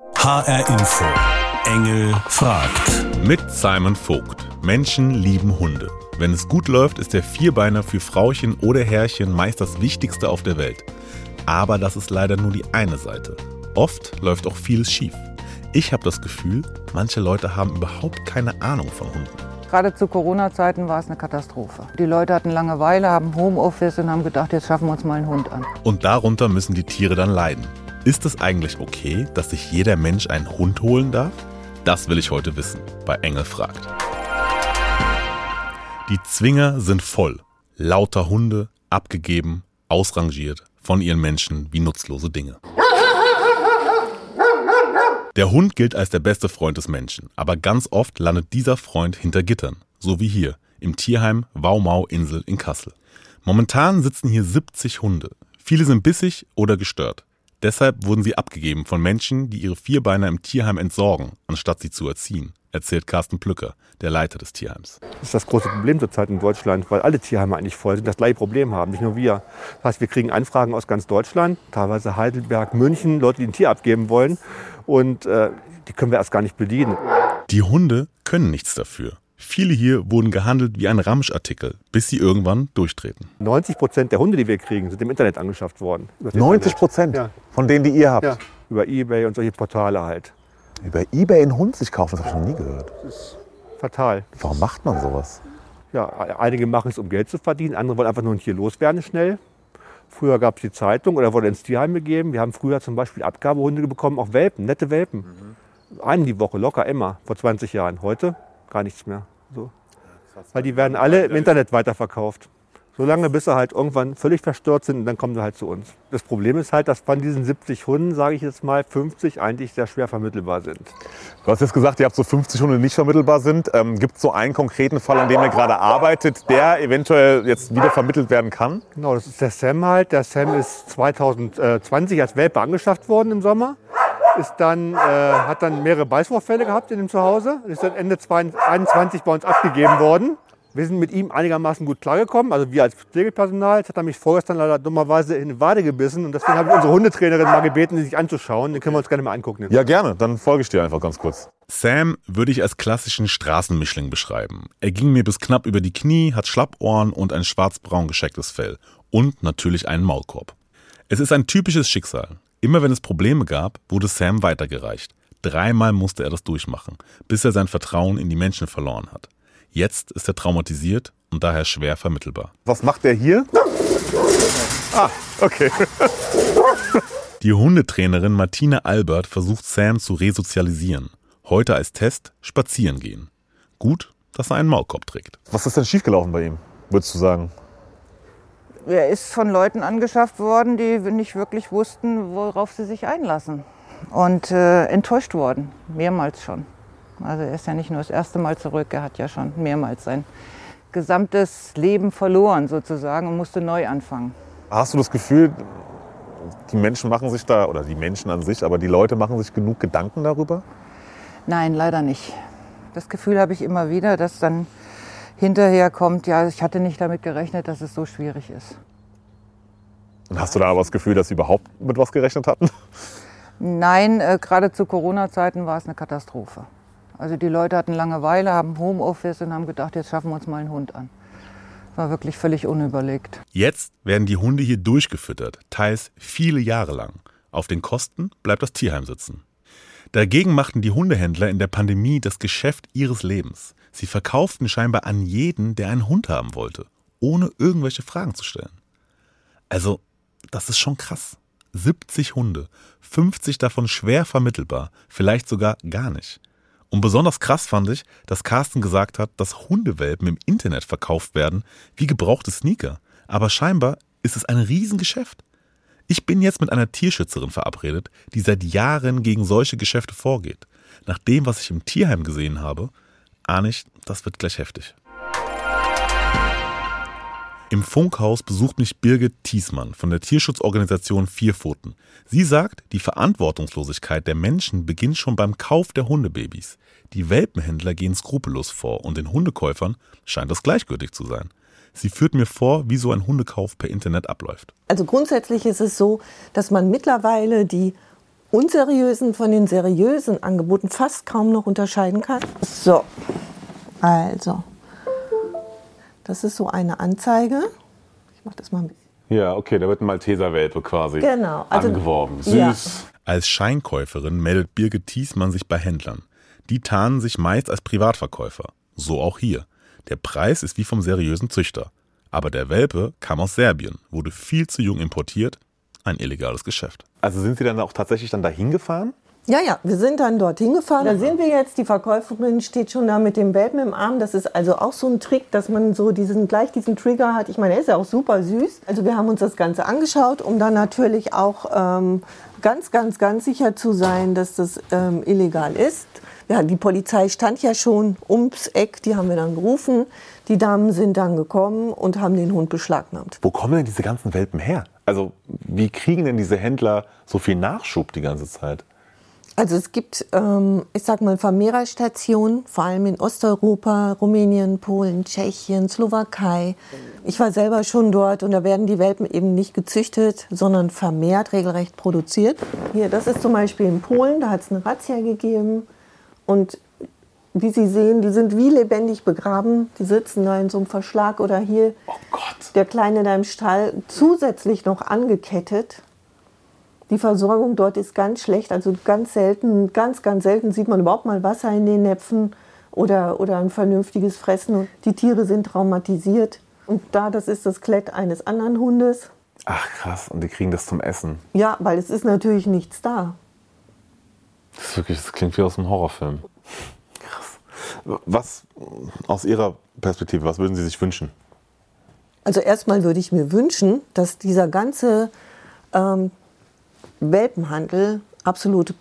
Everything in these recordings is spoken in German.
HR Info. Engel fragt. Mit Simon Vogt. Menschen lieben Hunde. Wenn es gut läuft, ist der Vierbeiner für Frauchen oder Herrchen meist das Wichtigste auf der Welt. Aber das ist leider nur die eine Seite. Oft läuft auch vieles schief. Ich habe das Gefühl, manche Leute haben überhaupt keine Ahnung von Hunden. Gerade zu Corona-Zeiten war es eine Katastrophe. Die Leute hatten Langeweile, haben Homeoffice und haben gedacht, jetzt schaffen wir uns mal einen Hund an. Und darunter müssen die Tiere dann leiden. Ist es eigentlich okay, dass sich jeder Mensch einen Hund holen darf? Das will ich heute wissen bei Engel fragt. Die Zwinger sind voll. Lauter Hunde, abgegeben, ausrangiert von ihren Menschen wie nutzlose Dinge. Der Hund gilt als der beste Freund des Menschen, aber ganz oft landet dieser Freund hinter Gittern, so wie hier im Tierheim Waumau-Insel in Kassel. Momentan sitzen hier 70 Hunde. Viele sind bissig oder gestört. Deshalb wurden sie abgegeben von Menschen, die ihre Vierbeiner im Tierheim entsorgen, anstatt sie zu erziehen, erzählt Carsten Plücker, der Leiter des Tierheims. Das ist das große Problem zurzeit in Deutschland, weil alle Tierheime eigentlich voll sind, das gleiche Problem haben, nicht nur wir. Das heißt, wir kriegen Anfragen aus ganz Deutschland, teilweise Heidelberg, München, Leute, die ein Tier abgeben wollen und äh, die können wir erst gar nicht bedienen. Die Hunde können nichts dafür. Viele hier wurden gehandelt wie ein Ramschartikel, bis sie irgendwann durchtreten. 90 Prozent der Hunde, die wir kriegen, sind im Internet angeschafft worden. 90 Prozent Ja. von denen, die ihr habt. Ja, über Ebay und solche Portale halt. Über Ebay einen Hund sich kaufen, das habe ich noch nie gehört. Fatal. Warum macht man sowas? Ja, einige machen es, um Geld zu verdienen, andere wollen einfach nur ein Tier loswerden schnell. Früher gab es die Zeitung oder wurde ins Tierheim gegeben. Wir haben früher zum Beispiel Abgabehunde bekommen, auch Welpen, nette Welpen. Einen die Woche, locker immer, vor 20 Jahren. Heute gar nichts mehr. So. Weil die werden alle im Internet weiterverkauft. Solange bis sie halt irgendwann völlig verstört sind und dann kommen sie halt zu uns. Das Problem ist halt, dass von diesen 70 Hunden, sage ich jetzt mal, 50 eigentlich sehr schwer vermittelbar sind. Du hast jetzt gesagt, ihr habt so 50 Hunde, die nicht vermittelbar sind. Ähm, Gibt es so einen konkreten Fall, an dem ihr gerade arbeitet, der eventuell jetzt wieder vermittelt werden kann? Genau, das ist der Sam halt. Der Sam ist 2020 als Welpe angeschafft worden im Sommer. Ist dann, äh, hat dann mehrere Beißwurffälle gehabt in dem Zuhause. Ist dann Ende 2021 bei uns abgegeben worden. Wir sind mit ihm einigermaßen gut klargekommen, also wir als Pflegepersonal. Jetzt hat er mich vorgestern leider dummerweise in die Wade gebissen und deswegen habe ich unsere Hundetrainerin mal gebeten, die sich anzuschauen. Den können wir uns gerne mal angucken. Ja, gerne. Dann folge ich dir einfach ganz kurz. Sam würde ich als klassischen Straßenmischling beschreiben. Er ging mir bis knapp über die Knie, hat Schlappohren und ein schwarz-braun geschecktes Fell. Und natürlich einen Maulkorb. Es ist ein typisches Schicksal. Immer wenn es Probleme gab, wurde Sam weitergereicht. Dreimal musste er das durchmachen, bis er sein Vertrauen in die Menschen verloren hat. Jetzt ist er traumatisiert und daher schwer vermittelbar. Was macht der hier? Ah, okay. Die Hundetrainerin Martina Albert versucht Sam zu resozialisieren. Heute als Test spazieren gehen. Gut, dass er einen Maulkorb trägt. Was ist denn schiefgelaufen bei ihm, würdest du sagen? Er ist von Leuten angeschafft worden, die nicht wirklich wussten, worauf sie sich einlassen. Und äh, enttäuscht worden, mehrmals schon. Also er ist ja nicht nur das erste Mal zurück, er hat ja schon mehrmals sein gesamtes Leben verloren sozusagen und musste neu anfangen. Hast du das Gefühl, die Menschen machen sich da, oder die Menschen an sich, aber die Leute machen sich genug Gedanken darüber? Nein, leider nicht. Das Gefühl habe ich immer wieder, dass dann hinterher kommt, ja, ich hatte nicht damit gerechnet, dass es so schwierig ist. Und hast du da aber das Gefühl, dass sie überhaupt mit was gerechnet hatten? Nein, äh, gerade zu Corona-Zeiten war es eine Katastrophe. Also die Leute hatten Langeweile, haben Homeoffice und haben gedacht, jetzt schaffen wir uns mal einen Hund an. War wirklich völlig unüberlegt. Jetzt werden die Hunde hier durchgefüttert, teils viele Jahre lang. Auf den Kosten bleibt das Tierheim sitzen. Dagegen machten die Hundehändler in der Pandemie das Geschäft ihres Lebens. Sie verkauften scheinbar an jeden, der einen Hund haben wollte, ohne irgendwelche Fragen zu stellen. Also, das ist schon krass. 70 Hunde, 50 davon schwer vermittelbar, vielleicht sogar gar nicht. Und besonders krass fand ich, dass Carsten gesagt hat, dass Hundewelpen im Internet verkauft werden wie gebrauchte Sneaker. Aber scheinbar ist es ein Riesengeschäft. Ich bin jetzt mit einer Tierschützerin verabredet, die seit Jahren gegen solche Geschäfte vorgeht. Nach dem, was ich im Tierheim gesehen habe, ahne ich, das wird gleich heftig. Im Funkhaus besucht mich Birgit Thiesmann von der Tierschutzorganisation Vierpfoten. Sie sagt, die Verantwortungslosigkeit der Menschen beginnt schon beim Kauf der Hundebabys. Die Welpenhändler gehen skrupellos vor und den Hundekäufern scheint das gleichgültig zu sein. Sie führt mir vor, wie so ein Hundekauf per Internet abläuft. Also grundsätzlich ist es so, dass man mittlerweile die unseriösen von den seriösen Angeboten fast kaum noch unterscheiden kann. So, also, das ist so eine Anzeige. Ich mache das mal ein bisschen. Ja, okay, da wird ein Malteser-Welpe quasi Genau, also- angeworben. Süß. Ja. Als Scheinkäuferin meldet Birgit Thiesmann sich bei Händlern. Die tarnen sich meist als Privatverkäufer. So auch hier. Der Preis ist wie vom seriösen Züchter. Aber der Welpe kam aus Serbien, wurde viel zu jung importiert. Ein illegales Geschäft. Also sind Sie dann auch tatsächlich dann dahin gefahren? Ja, ja, wir sind dann dorthin gefahren. Da sind wir jetzt, die Verkäuferin steht schon da mit dem Welpen im Arm. Das ist also auch so ein Trick, dass man so diesen, gleich diesen Trigger hat. Ich meine, er ist ja auch super süß. Also wir haben uns das Ganze angeschaut, um dann natürlich auch ähm, ganz, ganz, ganz sicher zu sein, dass das ähm, illegal ist. Ja, die Polizei stand ja schon ums Eck, die haben wir dann gerufen. Die Damen sind dann gekommen und haben den Hund beschlagnahmt. Wo kommen denn diese ganzen Welpen her? Also wie kriegen denn diese Händler so viel Nachschub die ganze Zeit? Also es gibt, ähm, ich sag mal, Vermehrerstationen, vor allem in Osteuropa, Rumänien, Polen, Tschechien, Slowakei. Ich war selber schon dort und da werden die Welpen eben nicht gezüchtet, sondern vermehrt, regelrecht produziert. Hier, das ist zum Beispiel in Polen, da hat es eine Razzia gegeben und wie Sie sehen, die sind wie lebendig begraben. Die sitzen da in so einem Verschlag oder hier Oh Gott. der Kleine da im Stall zusätzlich noch angekettet. Die Versorgung dort ist ganz schlecht, also ganz selten, ganz, ganz selten sieht man überhaupt mal Wasser in den Näpfen oder, oder ein vernünftiges Fressen. Und die Tiere sind traumatisiert. Und da, das ist das Klett eines anderen Hundes. Ach krass, und die kriegen das zum Essen. Ja, weil es ist natürlich nichts da. Das, wirklich, das klingt wie aus einem Horrorfilm. Was aus Ihrer Perspektive, was würden Sie sich wünschen? Also erstmal würde ich mir wünschen, dass dieser ganze ähm, Welpenhandel absolut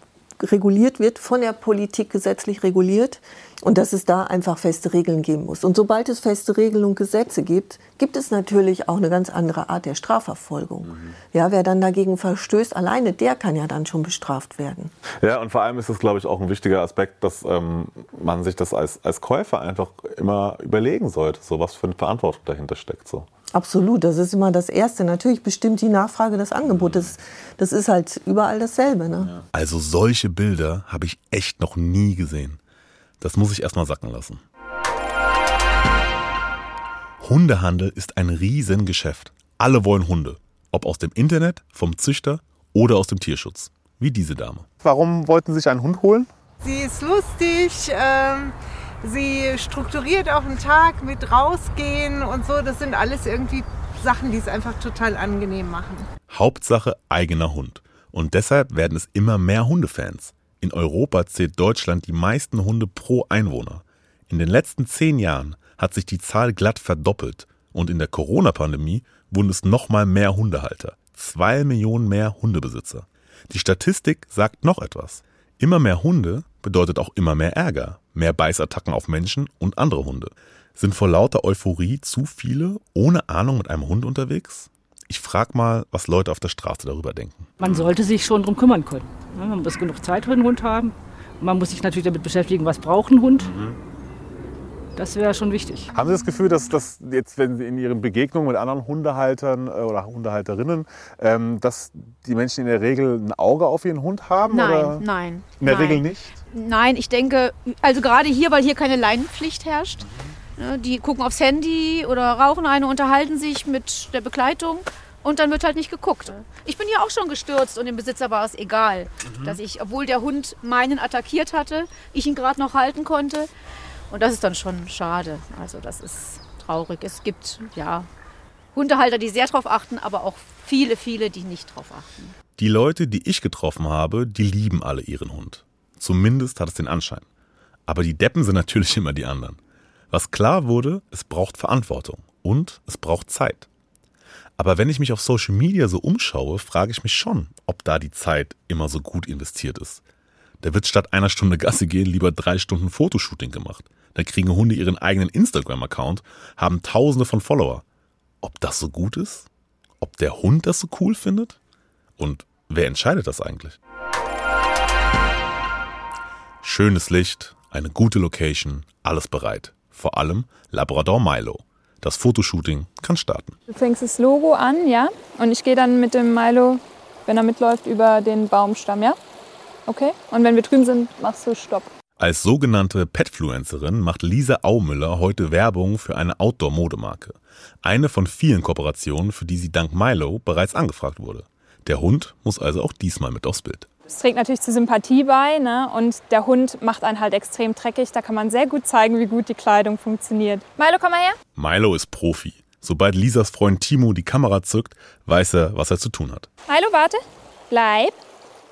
reguliert wird, von der Politik gesetzlich reguliert und dass es da einfach feste Regeln geben muss. Und sobald es feste Regeln und Gesetze gibt, gibt es natürlich auch eine ganz andere Art der Strafverfolgung. Ja, wer dann dagegen verstößt, alleine der kann ja dann schon bestraft werden. Ja, und vor allem ist es, glaube ich, auch ein wichtiger Aspekt, dass ähm, man sich das als, als Käufer einfach immer überlegen sollte, so was für eine Verantwortung dahinter steckt. So. Absolut, das ist immer das Erste. Natürlich bestimmt die Nachfrage das Angebot. Das, das ist halt überall dasselbe. Ne? Also solche Bilder habe ich echt noch nie gesehen. Das muss ich erstmal sacken lassen. Hundehandel ist ein Riesengeschäft. Alle wollen Hunde. Ob aus dem Internet, vom Züchter oder aus dem Tierschutz. Wie diese Dame. Warum wollten Sie sich einen Hund holen? Sie ist lustig, ähm, sie strukturiert auch einen Tag mit rausgehen und so. Das sind alles irgendwie Sachen, die es einfach total angenehm machen. Hauptsache eigener Hund. Und deshalb werden es immer mehr Hundefans. In Europa zählt Deutschland die meisten Hunde pro Einwohner. In den letzten zehn Jahren hat sich die Zahl glatt verdoppelt. Und in der Corona-Pandemie wurden es nochmal mehr Hundehalter. Zwei Millionen mehr Hundebesitzer. Die Statistik sagt noch etwas. Immer mehr Hunde bedeutet auch immer mehr Ärger, mehr Beißattacken auf Menschen und andere Hunde. Sind vor lauter Euphorie zu viele ohne Ahnung mit einem Hund unterwegs? Ich frag mal, was Leute auf der Straße darüber denken. Man sollte sich schon darum kümmern können. Ja, Man muss genug Zeit für einen Hund haben. Man muss sich natürlich damit beschäftigen, was braucht ein Hund. Das wäre schon wichtig. Haben Sie das Gefühl, dass, dass jetzt, wenn Sie in Ihren Begegnungen mit anderen Hundehaltern äh, oder Hundehalterinnen, ähm, dass die Menschen in der Regel ein Auge auf ihren Hund haben? Nein, oder? nein. In der nein. Regel nicht? Nein, ich denke, also gerade hier, weil hier keine Leinenpflicht herrscht. Ne, Die gucken aufs Handy oder rauchen eine, unterhalten sich mit der Begleitung und dann wird halt nicht geguckt. Ich bin hier auch schon gestürzt und dem Besitzer war es egal, dass ich, obwohl der Hund meinen attackiert hatte, ich ihn gerade noch halten konnte. Und das ist dann schon schade. Also das ist traurig. Es gibt ja Hundehalter, die sehr darauf achten, aber auch viele, viele, die nicht darauf achten. Die Leute, die ich getroffen habe, die lieben alle ihren Hund. Zumindest hat es den Anschein. Aber die Deppen sind natürlich immer die anderen. Was klar wurde, es braucht Verantwortung und es braucht Zeit. Aber wenn ich mich auf Social Media so umschaue, frage ich mich schon, ob da die Zeit immer so gut investiert ist. Da wird statt einer Stunde Gasse gehen lieber drei Stunden Fotoshooting gemacht. Da kriegen Hunde ihren eigenen Instagram-Account, haben tausende von Follower. Ob das so gut ist? Ob der Hund das so cool findet? Und wer entscheidet das eigentlich? Schönes Licht, eine gute Location, alles bereit. Vor allem Labrador Milo. Das Fotoshooting kann starten. Du fängst das Logo an, ja, und ich gehe dann mit dem Milo, wenn er mitläuft, über den Baumstamm, ja. Okay. Und wenn wir drüben sind, machst du Stopp. Als sogenannte Petfluencerin macht Lisa Aumüller heute Werbung für eine Outdoor-Modemarke. Eine von vielen Kooperationen, für die sie dank Milo bereits angefragt wurde. Der Hund muss also auch diesmal mit aufs Bild. Es trägt natürlich zur Sympathie bei ne? und der Hund macht einen halt extrem dreckig. Da kann man sehr gut zeigen, wie gut die Kleidung funktioniert. Milo, komm mal her. Milo ist Profi. Sobald Lisas Freund Timo die Kamera zückt, weiß er, was er zu tun hat. Milo, warte. Bleib.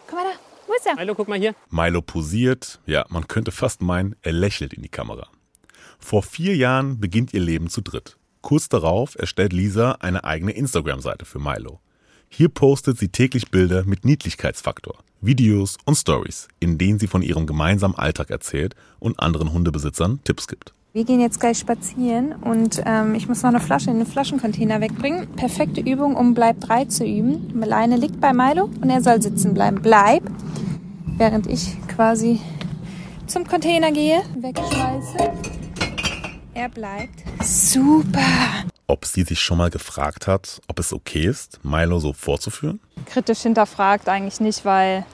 Komm mal da. Wo ist er? Milo, guck mal hier. Milo posiert, ja, man könnte fast meinen, er lächelt in die Kamera. Vor vier Jahren beginnt ihr Leben zu dritt. Kurz darauf erstellt Lisa eine eigene Instagram-Seite für Milo. Hier postet sie täglich Bilder mit Niedlichkeitsfaktor, Videos und Stories, in denen sie von ihrem gemeinsamen Alltag erzählt und anderen Hundebesitzern Tipps gibt. Wir gehen jetzt gleich spazieren und ähm, ich muss noch eine Flasche in den Flaschencontainer wegbringen. Perfekte Übung, um Bleib 3 zu üben. Leine liegt bei Milo und er soll sitzen bleiben. Bleib, während ich quasi zum Container gehe, wegschmeiße. Er bleibt. Super. Ob sie sich schon mal gefragt hat, ob es okay ist, Milo so vorzuführen? Kritisch hinterfragt eigentlich nicht, weil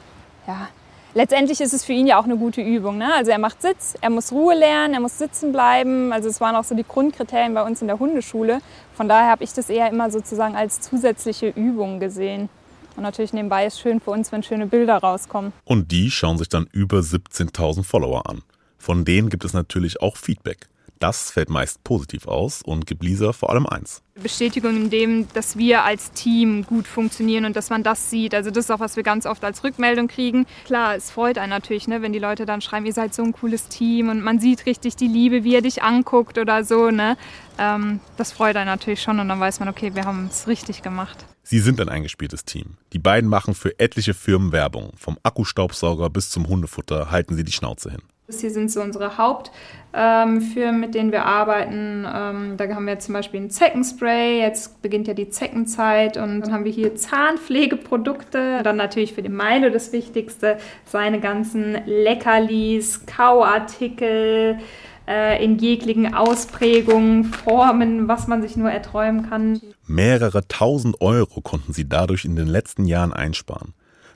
ja, letztendlich ist es für ihn ja auch eine gute Übung. Ne? Also er macht Sitz, er muss Ruhe lernen, er muss sitzen bleiben. Also es waren auch so die Grundkriterien bei uns in der Hundeschule. Von daher habe ich das eher immer sozusagen als zusätzliche Übung gesehen. Und natürlich nebenbei ist schön für uns, wenn schöne Bilder rauskommen. Und die schauen sich dann über 17.000 Follower an. Von denen gibt es natürlich auch Feedback. Das fällt meist positiv aus und gibt Lisa vor allem eins. Bestätigung in dem, dass wir als Team gut funktionieren und dass man das sieht. Also das ist auch, was wir ganz oft als Rückmeldung kriegen. Klar, es freut einen natürlich, ne, wenn die Leute dann schreiben, ihr seid so ein cooles Team und man sieht richtig die Liebe, wie er dich anguckt oder so. Ne? Ähm, das freut einen natürlich schon und dann weiß man, okay, wir haben es richtig gemacht. Sie sind ein eingespieltes Team. Die beiden machen für etliche Firmen Werbung. Vom Akkustaubsauger bis zum Hundefutter halten sie die Schnauze hin. Hier sind so unsere Hauptfirmen, ähm, mit denen wir arbeiten. Ähm, da haben wir zum Beispiel ein Zeckenspray. Jetzt beginnt ja die Zeckenzeit. Und dann haben wir hier Zahnpflegeprodukte. Dann natürlich für den Milo das Wichtigste, seine ganzen Leckerlis, Kauartikel äh, in jeglichen Ausprägungen, Formen, was man sich nur erträumen kann. Mehrere tausend Euro konnten sie dadurch in den letzten Jahren einsparen.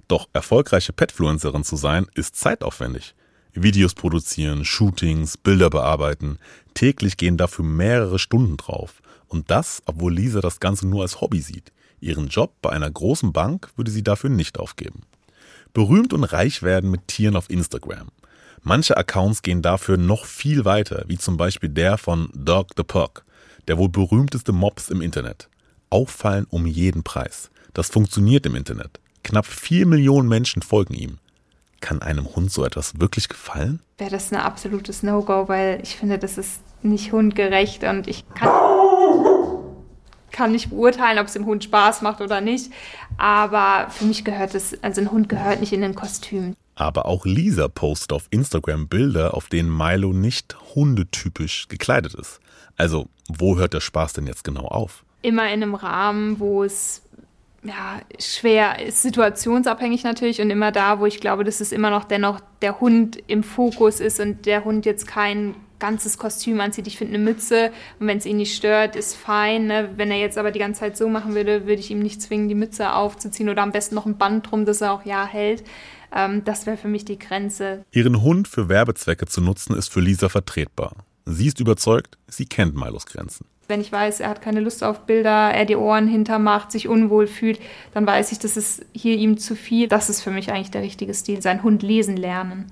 Doch erfolgreiche Petfluencerin zu sein, ist zeitaufwendig. Videos produzieren, Shootings, Bilder bearbeiten. Täglich gehen dafür mehrere Stunden drauf. Und das, obwohl Lisa das Ganze nur als Hobby sieht. Ihren Job bei einer großen Bank würde sie dafür nicht aufgeben. Berühmt und reich werden mit Tieren auf Instagram. Manche Accounts gehen dafür noch viel weiter, wie zum Beispiel der von Dog the Pug, der wohl berühmteste Mops im Internet. Auffallen um jeden Preis. Das funktioniert im Internet. Knapp vier Millionen Menschen folgen ihm. Kann einem Hund so etwas wirklich gefallen? Wäre das ein absolutes No-Go, weil ich finde, das ist nicht hundgerecht und ich kann, kann nicht beurteilen, ob es dem Hund Spaß macht oder nicht. Aber für mich gehört es, also ein Hund gehört nicht in ein Kostüm. Aber auch Lisa postet auf Instagram Bilder, auf denen Milo nicht hundetypisch gekleidet ist. Also, wo hört der Spaß denn jetzt genau auf? Immer in einem Rahmen, wo es ja, schwer, ist situationsabhängig natürlich und immer da, wo ich glaube, dass es immer noch dennoch der Hund im Fokus ist und der Hund jetzt kein ganzes Kostüm anzieht. Ich finde eine Mütze und wenn es ihn nicht stört, ist fein. Ne? Wenn er jetzt aber die ganze Zeit so machen würde, würde ich ihm nicht zwingen, die Mütze aufzuziehen oder am besten noch ein Band drum, dass er auch ja hält. Ähm, das wäre für mich die Grenze. Ihren Hund für Werbezwecke zu nutzen, ist für Lisa vertretbar. Sie ist überzeugt, sie kennt Milos Grenzen. Wenn ich weiß, er hat keine Lust auf Bilder, er die Ohren hintermacht, sich unwohl fühlt, dann weiß ich, das ist hier ihm zu viel. Das ist für mich eigentlich der richtige Stil, sein Hund lesen lernen.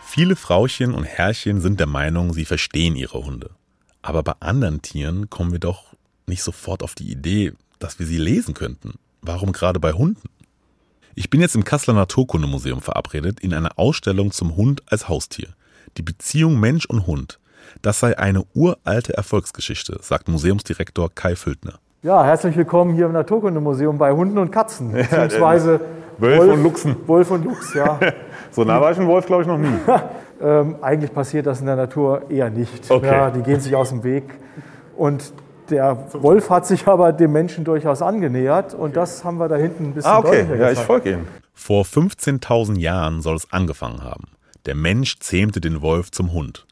Viele Frauchen und Herrchen sind der Meinung, sie verstehen ihre Hunde. Aber bei anderen Tieren kommen wir doch nicht sofort auf die Idee, dass wir sie lesen könnten. Warum gerade bei Hunden? Ich bin jetzt im Kasseler Naturkundemuseum verabredet in einer Ausstellung zum Hund als Haustier. Die Beziehung Mensch und Hund. Das sei eine uralte Erfolgsgeschichte, sagt Museumsdirektor Kai Füldner. Ja, herzlich willkommen hier im Naturkundemuseum bei Hunden und Katzen, beziehungsweise Wölfe Wolf, und Luchsen. Wolf und Luchs, ja. so nah war ich ein Wolf, glaube ich, noch nie. ähm, eigentlich passiert das in der Natur eher nicht. Okay. Ja, die gehen sich aus dem Weg. Und der Wolf hat sich aber dem Menschen durchaus angenähert und das haben wir da hinten ein bisschen ah, okay. deutlicher Ja, ich folge Ihnen. Vor 15.000 Jahren soll es angefangen haben. Der Mensch zähmte den Wolf zum Hund.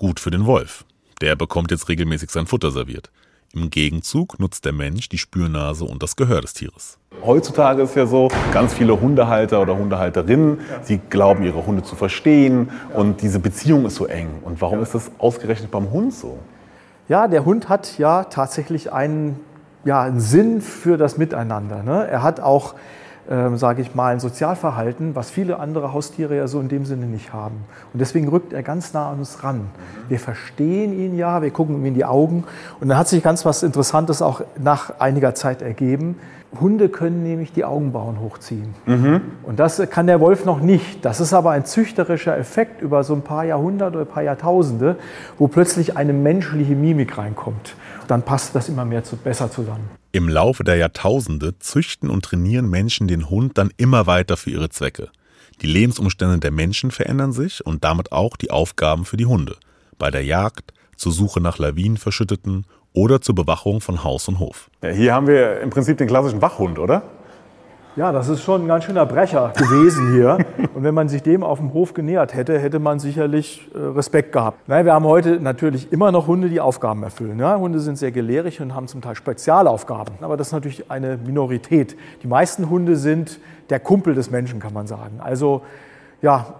Gut für den Wolf. Der bekommt jetzt regelmäßig sein Futter serviert. Im Gegenzug nutzt der Mensch die Spürnase und das Gehör des Tieres. Heutzutage ist ja so, ganz viele Hundehalter oder Hundehalterinnen, sie glauben, ihre Hunde zu verstehen und diese Beziehung ist so eng. Und warum ist das ausgerechnet beim Hund so? Ja, der Hund hat ja tatsächlich einen, ja, einen Sinn für das Miteinander. Ne? Er hat auch, ähm, sage ich mal, ein Sozialverhalten, was viele andere Haustiere ja so in dem Sinne nicht haben. Und deswegen rückt er ganz nah an uns ran. Wir verstehen ihn ja, wir gucken ihm in die Augen. Und dann hat sich ganz was Interessantes auch nach einiger Zeit ergeben. Hunde können nämlich die Augenbrauen hochziehen. Und das kann der Wolf noch nicht. Das ist aber ein züchterischer Effekt über so ein paar Jahrhunderte oder ein paar Jahrtausende, wo plötzlich eine menschliche Mimik reinkommt. Dann passt das immer mehr zu, besser zusammen. Im Laufe der Jahrtausende züchten und trainieren Menschen den Hund dann immer weiter für ihre Zwecke. Die Lebensumstände der Menschen verändern sich und damit auch die Aufgaben für die Hunde. Bei der Jagd, zur Suche nach Lawinenverschütteten oder zur Bewachung von Haus und Hof. Ja, hier haben wir im Prinzip den klassischen Wachhund, oder? Ja, das ist schon ein ganz schöner Brecher gewesen hier. Und wenn man sich dem auf dem Hof genähert hätte, hätte man sicherlich äh, Respekt gehabt. Nein, wir haben heute natürlich immer noch Hunde, die Aufgaben erfüllen. Ja, Hunde sind sehr gelehrig und haben zum Teil Spezialaufgaben. Aber das ist natürlich eine Minorität. Die meisten Hunde sind der Kumpel des Menschen, kann man sagen. Also ja,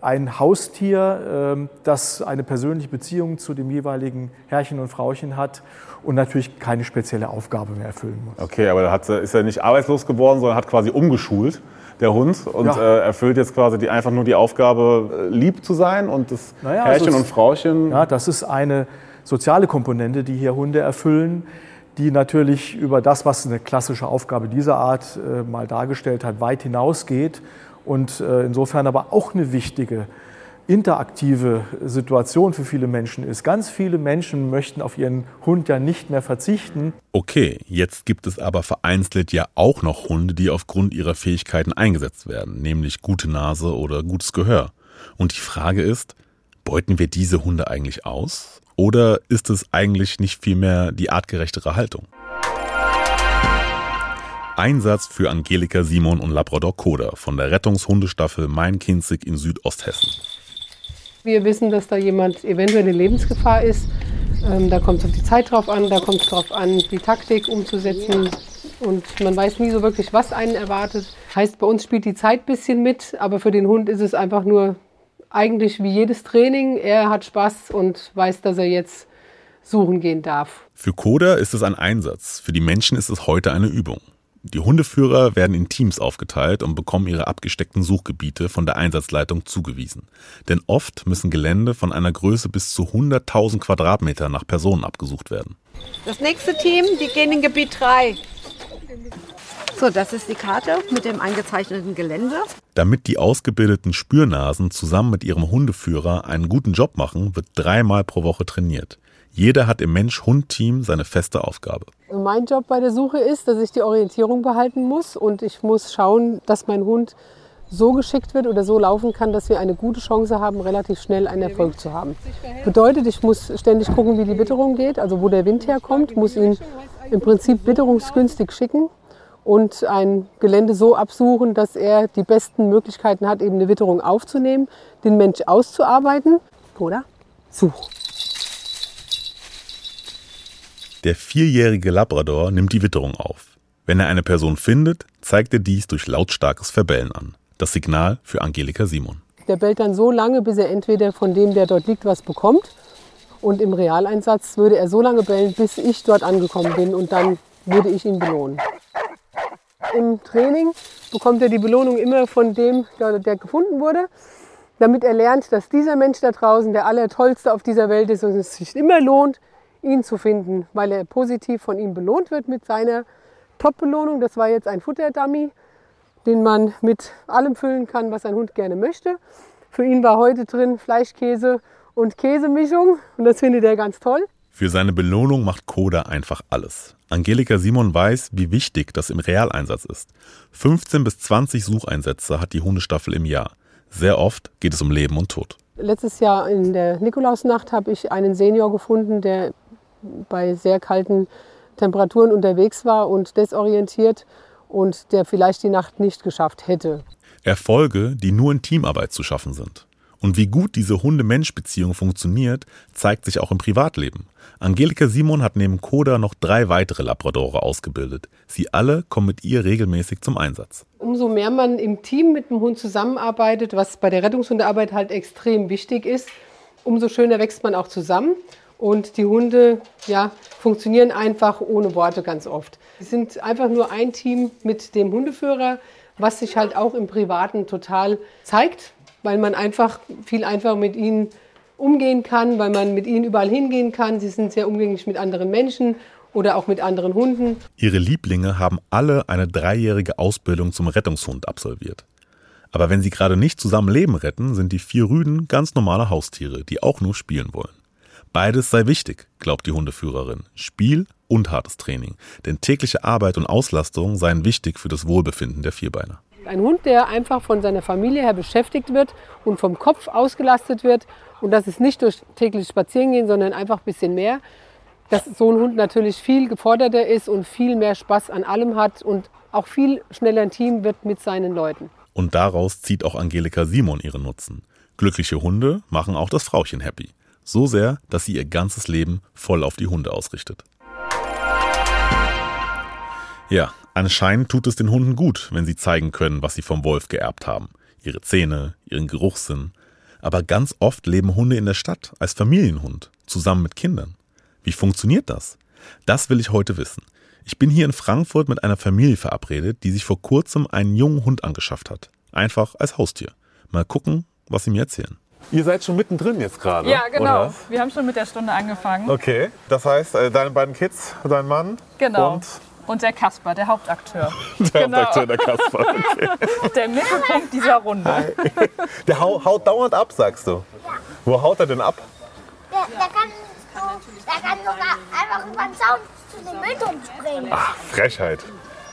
ein Haustier, ähm, das eine persönliche Beziehung zu dem jeweiligen Herrchen und Frauchen hat und natürlich keine spezielle Aufgabe mehr erfüllen muss. Okay, aber hat, ist er nicht arbeitslos geworden, sondern hat quasi umgeschult, der Hund, und Ja. äh, erfüllt jetzt quasi die, einfach nur die Aufgabe, äh, lieb zu sein und das Naja, Herrchen also es- und Frauchen. Ja, das ist eine soziale Komponente, die hier Hunde erfüllen, die natürlich über das, was eine klassische Aufgabe dieser Art äh, mal dargestellt hat, weit hinausgeht und äh, insofern aber auch eine wichtige interaktive Situation für viele Menschen ist. Ganz viele Menschen möchten auf ihren Hund ja nicht mehr verzichten. Okay, jetzt gibt es aber vereinzelt ja auch noch Hunde, die aufgrund ihrer Fähigkeiten eingesetzt werden, nämlich gute Nase oder gutes Gehör. Und die Frage ist, beuten wir diese Hunde eigentlich aus? Oder ist es eigentlich nicht vielmehr die artgerechtere Haltung? Einsatz für Angelika Simon und Labrador Koda von der Rettungshundestaffel Main-Kinzig in Südosthessen. Wir wissen, dass da jemand eventuell in Lebensgefahr ist. Ähm, da kommt es auf die Zeit drauf an, da kommt es drauf an, die Taktik umzusetzen. Und man weiß nie so wirklich, was einen erwartet. Heißt, bei uns spielt die Zeit ein bisschen mit, aber für den Hund ist es einfach nur eigentlich wie jedes Training. Er hat Spaß und weiß, dass er jetzt suchen gehen darf. Für Koda ist es ein Einsatz, für die Menschen ist es heute eine Übung. Die Hundeführer werden in Teams aufgeteilt und bekommen ihre abgesteckten Suchgebiete von der Einsatzleitung zugewiesen. Denn oft müssen Gelände von einer Größe bis zu 100.000 Quadratmeter nach Personen abgesucht werden. Das nächste Team, die gehen in Gebiet 3. So, das ist die Karte mit dem eingezeichneten Gelände. Damit die ausgebildeten Spürnasen zusammen mit ihrem Hundeführer einen guten Job machen, wird dreimal pro Woche trainiert. Jeder hat im Mensch-Hund-Team seine feste Aufgabe. Mein Job bei der Suche ist, dass ich die Orientierung behalten muss und ich muss schauen, dass mein Hund so geschickt wird oder so laufen kann, dass wir eine gute Chance haben, relativ schnell einen Erfolg zu haben. Bedeutet, ich muss ständig gucken, wie die Witterung geht, also wo der Wind herkommt, muss ihn im Prinzip witterungsgünstig schicken und ein Gelände so absuchen, dass er die besten Möglichkeiten hat, eben eine Witterung aufzunehmen, den Mensch auszuarbeiten oder such. Der vierjährige Labrador nimmt die Witterung auf. Wenn er eine Person findet, zeigt er dies durch lautstarkes Verbellen an. Das Signal für Angelika Simon. Der bellt dann so lange, bis er entweder von dem, der dort liegt, was bekommt. Und im Realeinsatz würde er so lange bellen, bis ich dort angekommen bin und dann würde ich ihn belohnen. Im Training bekommt er die Belohnung immer von dem, der, gefunden wurde, damit er lernt, dass dieser Mensch da draußen der Allertollste auf dieser Welt ist und es sich immer lohnt, ihn zu finden, weil er positiv von ihm belohnt wird mit seiner Top-Belohnung. Das war jetzt ein Futterdummy, den man mit allem füllen kann, was ein Hund gerne möchte. Für ihn war heute drin Fleischkäse und Käsemischung und das findet er ganz toll. Für seine Belohnung macht Koda einfach alles. Angelika Simon weiß, wie wichtig das im Realeinsatz ist. 15 bis 20 Sucheinsätze hat die Hundestaffel im Jahr. Sehr oft geht es um Leben und Tod. Letztes Jahr in der Nikolausnacht habe ich einen Senior gefunden, der bei sehr kalten Temperaturen unterwegs war und desorientiert und der vielleicht die Nacht nicht geschafft hätte. Erfolge, die nur in Teamarbeit zu schaffen sind. Und wie gut diese Hunde-Mensch-Beziehung funktioniert, zeigt sich auch im Privatleben. Angelika Simon hat neben Koda noch drei weitere Labradore ausgebildet. Sie alle kommen mit ihr regelmäßig zum Einsatz. Umso mehr man im Team mit dem Hund zusammenarbeitet, was bei der Rettungshundearbeit halt extrem wichtig ist, umso schöner wächst man auch zusammen. Und die Hunde ja, funktionieren einfach ohne Worte ganz oft. Sie sind einfach nur ein Team mit dem Hundeführer, was sich halt auch im Privaten total zeigt, weil man einfach viel einfacher mit ihnen umgehen kann, weil man mit ihnen überall hingehen kann. Sie sind sehr umgänglich mit anderen Menschen oder auch mit anderen Hunden. Ihre Lieblinge haben alle eine dreijährige Ausbildung zum Rettungshund absolviert. Aber wenn sie gerade nicht zusammen Leben retten, sind die vier Rüden ganz normale Haustiere, die auch nur spielen wollen. Beides sei wichtig, glaubt die Hundeführerin. Spiel und hartes Training. Denn tägliche Arbeit und Auslastung seien wichtig für das Wohlbefinden der Vierbeiner. Ein Hund, der einfach von seiner Familie her beschäftigt wird und vom Kopf ausgelastet wird. Und das ist nicht durch täglich Spazierengehen, sondern einfach ein bisschen mehr. Dass so ein Hund natürlich viel geforderter ist und viel mehr Spaß an allem hat und auch viel schneller ein Team wird mit seinen Leuten. Und daraus zieht auch Angelika Simon ihren Nutzen. Glückliche Hunde machen auch das Frauchen happy. So sehr, dass sie ihr ganzes Leben voll auf die Hunde ausrichtet. Ja, anscheinend tut es den Hunden gut, wenn sie zeigen können, was sie vom Wolf geerbt haben. Ihre Zähne, ihren Geruchssinn. Aber ganz oft leben Hunde in der Stadt als Familienhund, zusammen mit Kindern. Wie funktioniert das? Das will ich heute wissen. Ich bin hier in Frankfurt mit einer Familie verabredet, die sich vor kurzem einen jungen Hund angeschafft hat. Einfach als Haustier. Mal gucken, was sie mir erzählen. Ihr seid schon mittendrin jetzt gerade. Ja, genau. oder? Wir haben schon mit der Stunde angefangen. Okay, das heißt, äh, deine beiden Kids, dein Mann Genau. und Und der Kasper, der Hauptakteur. der Genau. Hauptakteur, der Kasper. Okay. Der Mittelpunkt dieser Runde. Der hau, haut dauernd ab, sagst du. Wo haut er denn ab? Der, der, kann, so, der kann sogar einfach über den Zaun zu den Mülltonnen springen. Ach, Frechheit.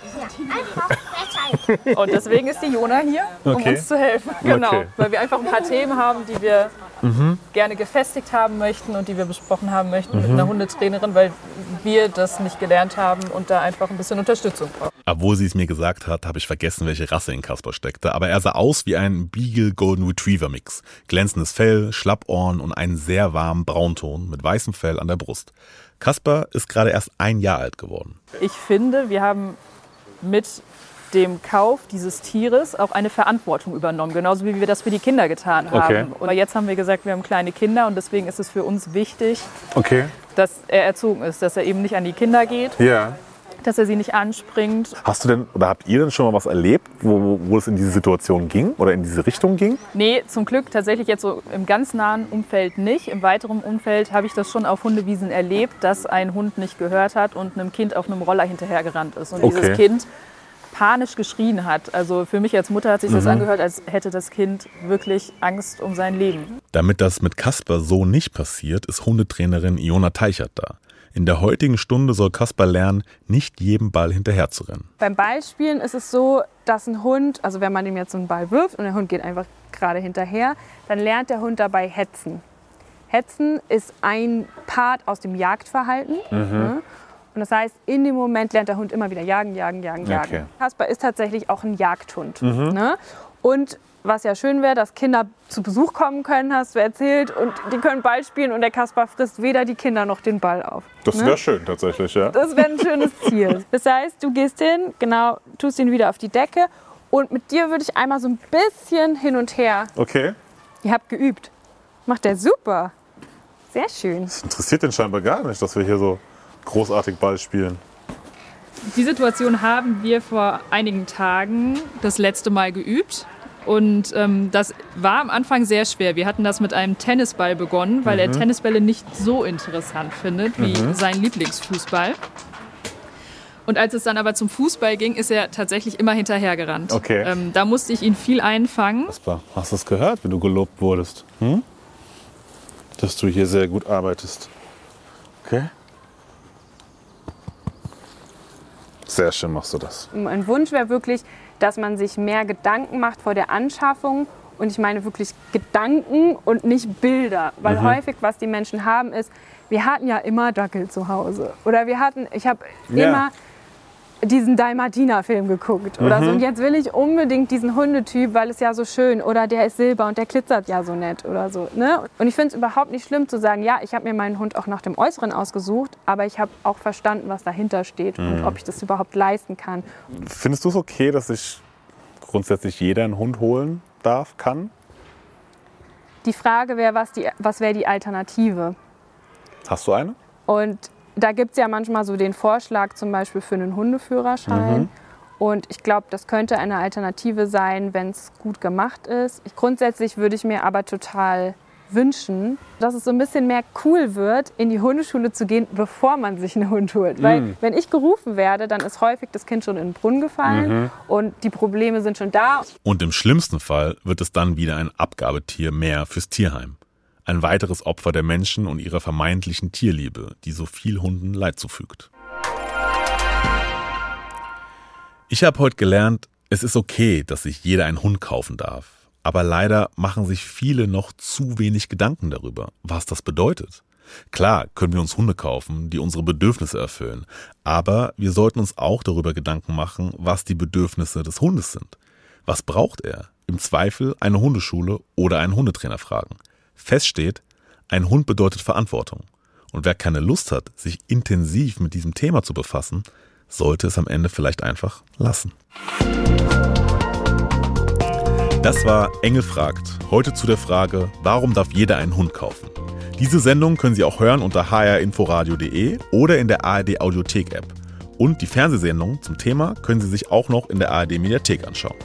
Frechheit. Und deswegen ist die Jona hier, um Okay. uns zu helfen. Genau. Okay. Weil wir einfach ein paar Themen haben, die wir Mhm. gerne gefestigt haben möchten und die wir besprochen haben möchten mit Mhm. einer Hundetrainerin, weil wir das nicht gelernt haben und da einfach ein bisschen Unterstützung brauchen. Obwohl sie es mir gesagt hat, habe ich vergessen, welche Rasse in Kasper steckte. Aber er sah aus wie ein Beagle Golden Retriever Mix. Glänzendes Fell, Schlappohren und einen sehr warmen Braunton mit weißem Fell an der Brust. Kasper ist gerade erst ein Jahr alt geworden. Ich finde, wir haben mit dem Kauf dieses Tieres auch eine Verantwortung übernommen, genauso wie wir das für die Kinder getan haben. Okay. Und jetzt haben wir gesagt, wir haben kleine Kinder und deswegen ist es für uns wichtig, Okay. dass er erzogen ist, dass er eben nicht an die Kinder geht, Ja. Dass er sie nicht anspringt. Hast du denn oder habt ihr denn schon mal was erlebt, wo, wo es in diese Situation ging oder in diese Richtung ging? Nee, zum Glück tatsächlich jetzt so im ganz nahen Umfeld nicht. Im weiteren Umfeld habe ich das schon auf Hundewiesen erlebt, dass ein Hund nicht gehört hat und einem Kind auf einem Roller hinterhergerannt ist. Und Okay. dieses Kind panisch geschrien hat. Also für mich als Mutter hat sich das Mhm. angehört, als hätte das Kind wirklich Angst um sein Leben. Damit das mit Kasper so nicht passiert, ist Hundetrainerin Iona Teichert da. In der heutigen Stunde soll Kasper lernen, nicht jedem Ball hinterherzurennen. Beim Ballspielen ist es so, dass ein Hund, also wenn man ihm jetzt so einen Ball wirft und der Hund geht einfach gerade hinterher, dann lernt der Hund dabei hetzen. Hetzen ist ein Part aus dem Jagdverhalten. Mhm. ne? Und das heißt, in dem Moment lernt der Hund immer wieder jagen, jagen, jagen, jagen. Okay. Kasper ist tatsächlich auch ein Jagdhund. Mhm. Ne? Und was ja schön wäre, dass Kinder zu Besuch kommen können, hast du erzählt, und die können Ball spielen und der Kasper frisst weder die Kinder noch den Ball auf. Das ne? wäre schön tatsächlich, ja. Das wäre ein schönes Ziel. Das heißt, du gehst hin, genau, tust ihn wieder auf die Decke und mit dir würde ich einmal so ein bisschen hin und her. Okay. Ihr habt geübt. Macht der super. Sehr schön. Das interessiert den scheinbar gar nicht, dass wir hier so großartig Ball spielen. Die Situation haben wir vor einigen Tagen das letzte Mal geübt. Und ähm, das war am Anfang sehr schwer. Wir hatten das mit einem Tennisball begonnen, weil er Mhm. Tennisbälle nicht so interessant findet wie Mhm. sein Lieblingsfußball. Und als es dann aber zum Fußball ging, ist er tatsächlich immer hinterhergerannt. Okay. Ähm, da musste ich ihn viel einfangen. Kasper, hast du es gehört, wie du gelobt wurdest? Hm? Dass du hier sehr gut arbeitest. Okay. Sehr schön machst du das. Mein Wunsch wäre wirklich, dass man sich mehr Gedanken macht vor der Anschaffung. Und ich meine wirklich Gedanken und nicht Bilder. Weil Mhm. häufig, was die Menschen haben, ist, wir hatten ja immer Dackel zu Hause. Oder wir hatten, ich habe Ja. immer diesen Dalmatiner-Film geguckt oder Mhm. so. Und jetzt will ich unbedingt diesen Hundetyp, weil es ja so schön oder der ist silber und der glitzert ja so nett oder so. Ne? Und ich finde es überhaupt nicht schlimm zu sagen, ja, ich habe mir meinen Hund auch nach dem Äußeren ausgesucht, aber ich habe auch verstanden, was dahinter steht und Mhm. ob ich das überhaupt leisten kann. Findest du es okay, dass sich grundsätzlich jeder einen Hund holen darf, kann? Die Frage wäre, was, die, was wäre die Alternative? Hast du eine? Und da gibt es ja manchmal so den Vorschlag zum Beispiel für einen Hundeführerschein. Mhm. Und ich glaube, das könnte eine Alternative sein, wenn es gut gemacht ist. Ich, grundsätzlich würde ich mir aber total wünschen, dass es so ein bisschen mehr cool wird, in die Hundeschule zu gehen, bevor man sich einen Hund holt. Weil Mhm. wenn ich gerufen werde, dann ist häufig das Kind schon in den Brunnen gefallen Mhm. und die Probleme sind schon da. Und im schlimmsten Fall wird es dann wieder ein Abgabetier mehr fürs Tierheim. Ein weiteres Opfer der Menschen und ihrer vermeintlichen Tierliebe, die so viel Hunden Leid zufügt. Ich habe heute gelernt, es ist okay, dass sich jeder einen Hund kaufen darf. Aber leider machen sich viele noch zu wenig Gedanken darüber, was das bedeutet. Klar können wir uns Hunde kaufen, die unsere Bedürfnisse erfüllen, aber wir sollten uns auch darüber Gedanken machen, was die Bedürfnisse des Hundes sind. Was braucht er? Im Zweifel eine Hundeschule oder einen Hundetrainer fragen. Fest steht, ein Hund bedeutet Verantwortung. Und wer keine Lust hat, sich intensiv mit diesem Thema zu befassen, sollte es am Ende vielleicht einfach lassen. Das war Engel fragt. Heute zu der Frage, warum darf jeder einen Hund kaufen? Diese Sendung können Sie auch hören unter hrinforadio.de oder in der ARD Audiothek App. Und die Fernsehsendung zum Thema können Sie sich auch noch in der ARD Mediathek anschauen.